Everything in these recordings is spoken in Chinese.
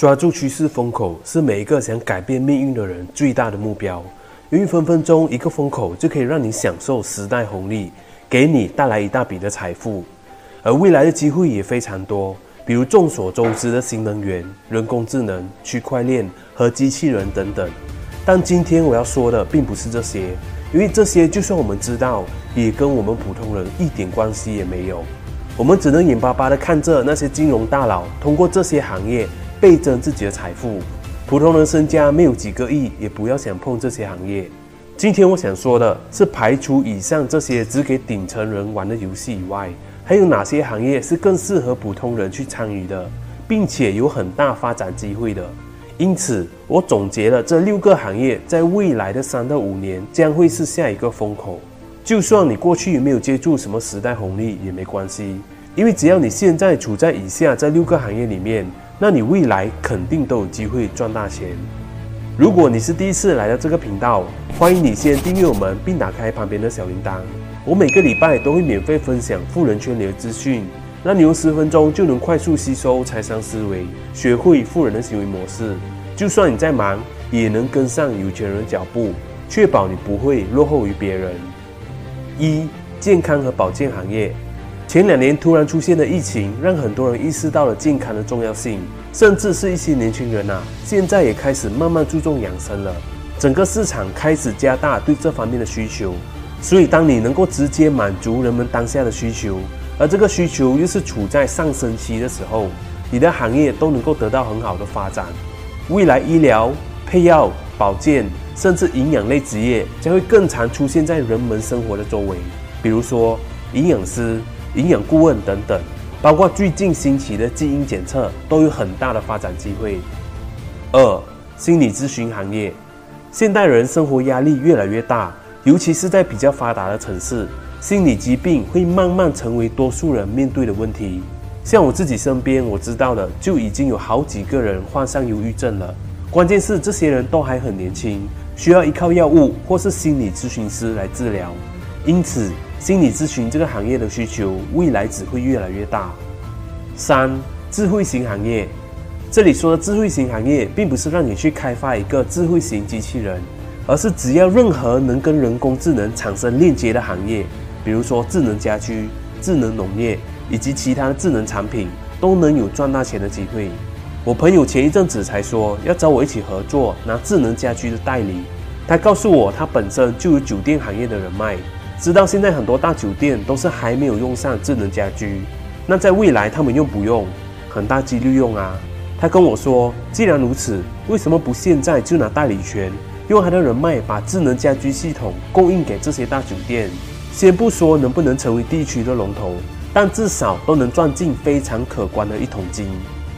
抓住趋势风口是每一个想改变命运的人最大的目标，因为分分钟一个风口就可以让你享受时代红利，给你带来一大笔的财富，而未来的机会也非常多，比如众所周知的新能源、人工智能、区块链和机器人等等。但今天我要说的并不是这些，因为这些就算我们知道，也跟我们普通人一点关系也没有，我们只能眼巴巴地看着那些金融大佬通过这些行业。倍增自己的财富，普通人身家没有几个亿，也不要想碰这些行业。今天我想说的是，排除以上这些只给顶层人玩的游戏以外，还有哪些行业是更适合普通人去参与的，并且有很大发展机会的。因此，我总结了这六个行业在未来的三到五年将会是下一个风口。就算你过去没有接触什么时代红利也没关系，因为只要你现在处在以下这六个行业里面。那你未来肯定都有机会赚大钱。如果你是第一次来到这个频道，欢迎你先订阅我们，并打开旁边的小铃铛。我每个礼拜都会免费分享富人圈里的资讯，让你用十分钟就能快速吸收财商思维，学会富人的行为模式。就算你再忙，也能跟上有钱人的脚步，确保你不会落后于别人。一、健康和保健行业。前两年突然出现的疫情，让很多人意识到了健康的重要性，甚至是一些年轻人啊，现在也开始慢慢注重养生了。整个市场开始加大对这方面的需求，所以当你能够直接满足人们当下的需求，而这个需求又是处在上升期的时候，你的行业都能够得到很好的发展。未来医疗、配药、保健，甚至营养类职业将会更常出现在人们生活的周围，比如说营养师。营养顾问等等，包括最近兴起的基因检测，都有很大的发展机会。二、心理咨询行业，现代人生活压力越来越大，尤其是在比较发达的城市，心理疾病会慢慢成为多数人面对的问题。像我自己身边我知道的，就已经有好几个人患上忧郁症了。关键是这些人都还很年轻，需要依靠药物或是心理咨询师来治疗，因此。心理咨询这个行业的需求未来只会越来越大。三、智慧型行业，这里说的智慧型行业，并不是让你去开发一个智慧型机器人，而是只要任何能跟人工智能产生链接的行业，比如说智能家居、智能农业以及其他智能产品，都能有赚大钱的机会。我朋友前一阵子才说要找我一起合作拿智能家居的代理，他告诉我他本身就有酒店行业的人脉。知道现在很多大酒店都是还没有用上智能家居，那在未来他们用不用？很大几率用啊。他跟我说，既然如此，为什么不现在就拿代理权，用他的人脉把智能家居系统供应给这些大酒店？先不说能不能成为地区的龙头，但至少都能赚进非常可观的一桶金。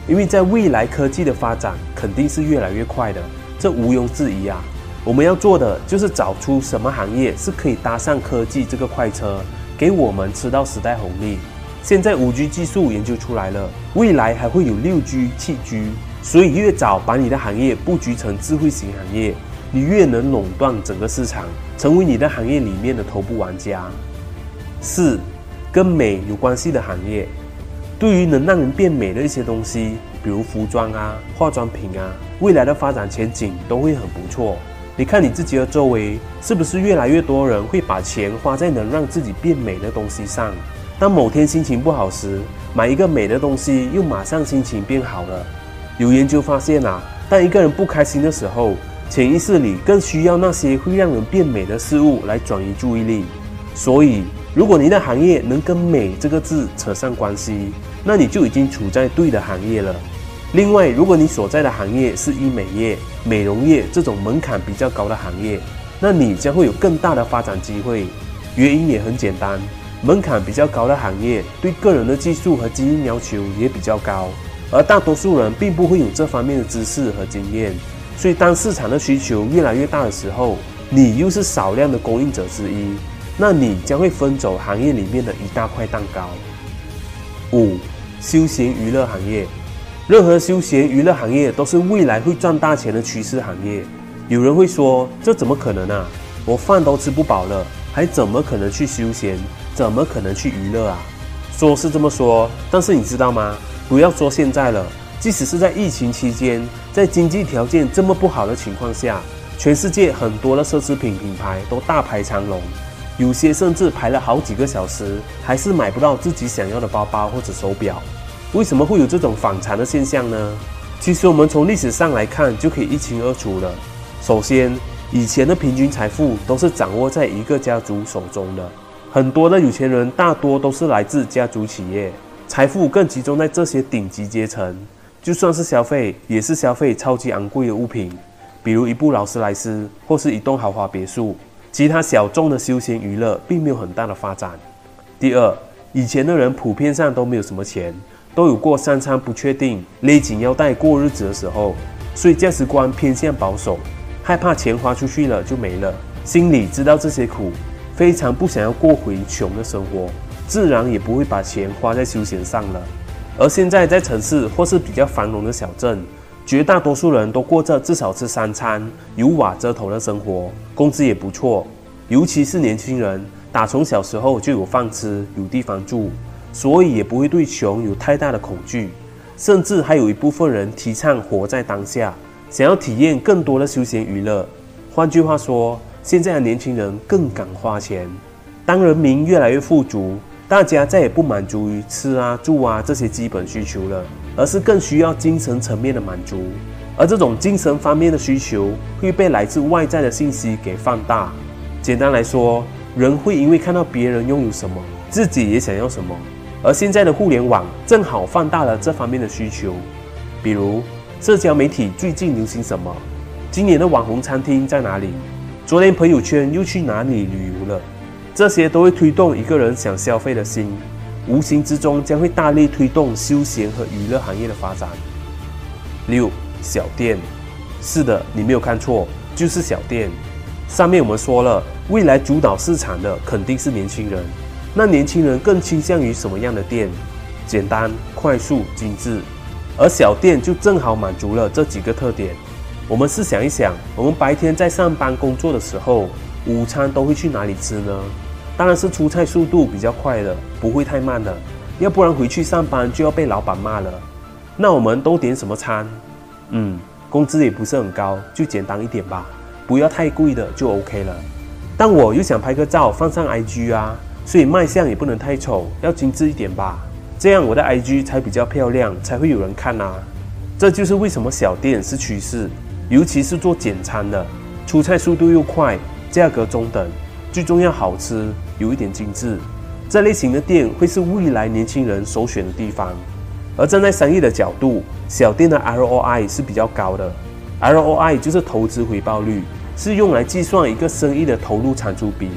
因为在未来科技的发展肯定是越来越快的，这毋庸置疑啊。我们要做的就是找出什么行业是可以搭上科技这个快车，给我们吃到时代红利。现在五 G 技术研究出来了，未来还会有六 G、七 G，所以越早把你的行业布局成智慧型行业，你越能垄断整个市场，成为你的行业里面的头部玩家。四，跟美有关系的行业，对于能让人变美的一些东西，比如服装啊、化妆品啊，未来的发展前景都会很不错。你看你自己的周围，是不是越来越多人会把钱花在能让自己变美的东西上？当某天心情不好时，买一个美的东西，又马上心情变好了。有研究发现啊，当一个人不开心的时候，潜意识里更需要那些会让人变美的事物来转移注意力。所以，如果你的行业能跟“美”这个字扯上关系，那你就已经处在对的行业了。另外，如果你所在的行业是医美业、美容业这种门槛比较高的行业，那你将会有更大的发展机会。原因也很简单，门槛比较高的行业对个人的技术和基因要求也比较高，而大多数人并不会有这方面的知识和经验。所以，当市场的需求越来越大的时候，你又是少量的供应者之一，那你将会分走行业里面的一大块蛋糕。五、休闲娱乐行业。任何休闲娱乐行业都是未来会赚大钱的趋势行业。有人会说：“这怎么可能啊？我饭都吃不饱了，还怎么可能去休闲？怎么可能去娱乐啊？”说是这么说，但是你知道吗？不要说现在了，即使是在疫情期间，在经济条件这么不好的情况下，全世界很多的奢侈品品牌都大排长龙，有些甚至排了好几个小时，还是买不到自己想要的包包或者手表。为什么会有这种反常的现象呢？其实我们从历史上来看就可以一清二楚了。首先，以前的平均财富都是掌握在一个家族手中的，很多的有钱人大多都是来自家族企业，财富更集中在这些顶级阶层。就算是消费，也是消费超级昂贵的物品，比如一部劳斯莱斯或是一栋豪华别墅。其他小众的休闲娱乐并没有很大的发展。第二，以前的人普遍上都没有什么钱。都有过三餐不确定、勒紧腰带过日子的时候，所以价值观偏向保守，害怕钱花出去了就没了，心里知道这些苦，非常不想要过回穷的生活，自然也不会把钱花在休闲上了。而现在在城市或是比较繁荣的小镇，绝大多数人都过着至少吃三餐、有瓦遮头的生活，工资也不错，尤其是年轻人，打从小时候就有饭吃、有地方住。所以也不会对穷有太大的恐惧，甚至还有一部分人提倡活在当下，想要体验更多的休闲娱乐。换句话说，现在的年轻人更敢花钱。当人民越来越富足，大家再也不满足于吃啊、住啊这些基本需求了，而是更需要精神层面的满足。而这种精神方面的需求会被来自外在的信息给放大。简单来说，人会因为看到别人拥有什么，自己也想要什么。而现在的互联网正好放大了这方面的需求，比如社交媒体最近流行什么？今年的网红餐厅在哪里？昨天朋友圈又去哪里旅游了？这些都会推动一个人想消费的心，无形之中将会大力推动休闲和娱乐行业的发展。六小店，是的，你没有看错，就是小店。上面我们说了，未来主导市场的肯定是年轻人。那年轻人更倾向于什么样的店？简单、快速、精致，而小店就正好满足了这几个特点。我们试想一想，我们白天在上班工作的时候，午餐都会去哪里吃呢？当然是出菜速度比较快的，不会太慢的，要不然回去上班就要被老板骂了。那我们都点什么餐？嗯，工资也不是很高，就简单一点吧，不要太贵的就 OK 了。但我又想拍个照放上 IG 啊。所以卖相也不能太丑，要精致一点吧，这样我的 IG 才比较漂亮，才会有人看啊。这就是为什么小店是趋势，尤其是做简餐的，出菜速度又快，价格中等，最重要好吃，有一点精致。这类型的店会是未来年轻人首选的地方。而站在商业的角度，小店的 ROI 是比较高的，ROI 就是投资回报率，是用来计算一个生意的投入产出比。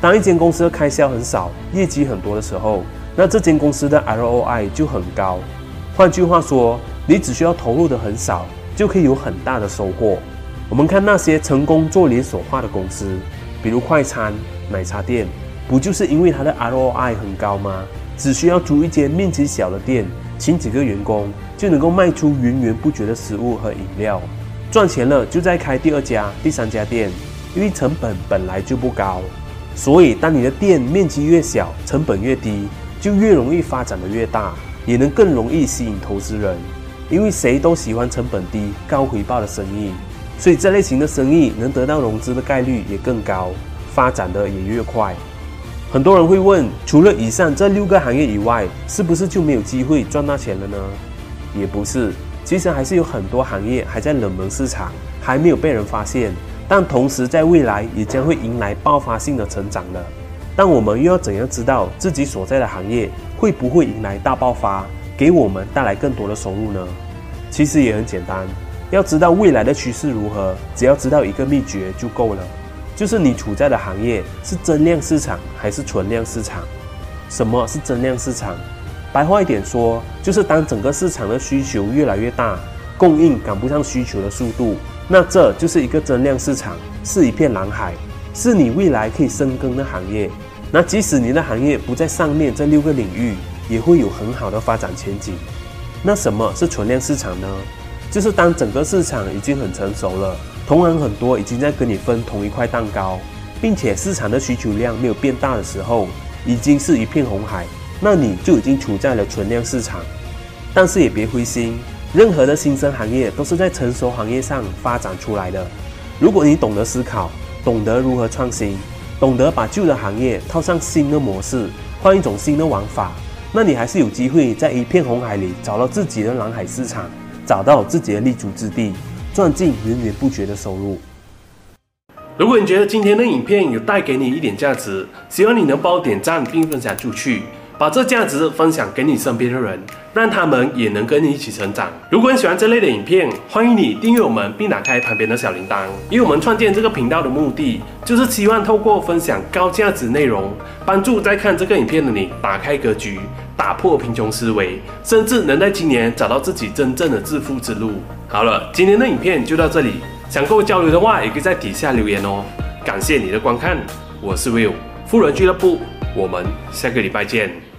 当一间公司的开销很少，业绩很多的时候，那这间公司的 ROI 就很高。换句话说，你只需要投入的很少，就可以有很大的收获。我们看那些成功做连锁化的公司，比如快餐、奶茶店，不就是因为它的 ROI 很高吗？只需要租一间面积小的店，请几个员工，就能够卖出源源不绝的食物和饮料，赚钱了就再开第二家、第三家店，因为成本本来就不高。所以，当你的店面积越小，成本越低，就越容易发展得越大，也能更容易吸引投资人。因为谁都喜欢成本低、高回报的生意，所以这类型的生意能得到融资的概率也更高，发展的也越快。很多人会问，除了以上这六个行业以外，是不是就没有机会赚大钱了呢？也不是，其实还是有很多行业还在冷门市场，还没有被人发现。但同时，在未来也将会迎来爆发性的成长了。但我们又要怎样知道自己所在的行业会不会迎来大爆发，给我们带来更多的收入呢？其实也很简单，要知道未来的趋势如何，只要知道一个秘诀就够了，就是你处在的行业是增量市场还是存量市场。什么是增量市场？白话一点说，就是当整个市场的需求越来越大，供应赶不上需求的速度。那这就是一个增量市场，是一片蓝海，是你未来可以深耕的行业。那即使你的行业不在上面这六个领域，也会有很好的发展前景。那什么是存量市场呢？就是当整个市场已经很成熟了，同行很多已经在跟你分同一块蛋糕，并且市场的需求量没有变大的时候，已经是一片红海，那你就已经处在了存量市场。但是也别灰心。任何的新生行业都是在成熟行业上发展出来的。如果你懂得思考，懂得如何创新，懂得把旧的行业套上新的模式，换一种新的玩法，那你还是有机会在一片红海里找到自己的蓝海市场，找到自己的立足之地，赚进源源不绝的收入。如果你觉得今天的影片有带给你一点价值，希望你能帮我点赞并分享出去，把这价值分享给你身边的人，让他们也能跟你一起成长。如果你喜欢这类的影片，欢迎你订阅我们并打开旁边的小铃铛。因为我们创建这个频道的目的，就是希望透过分享高价值内容，帮助在看这个影片的你打开格局，打破贫穷思维，甚至能在今年找到自己真正的致富之路。好了，今天的影片就到这里。想跟我交流的话，也可以在底下留言哦。感谢你的观看，我是 Will，富人俱乐部，我们下个礼拜见。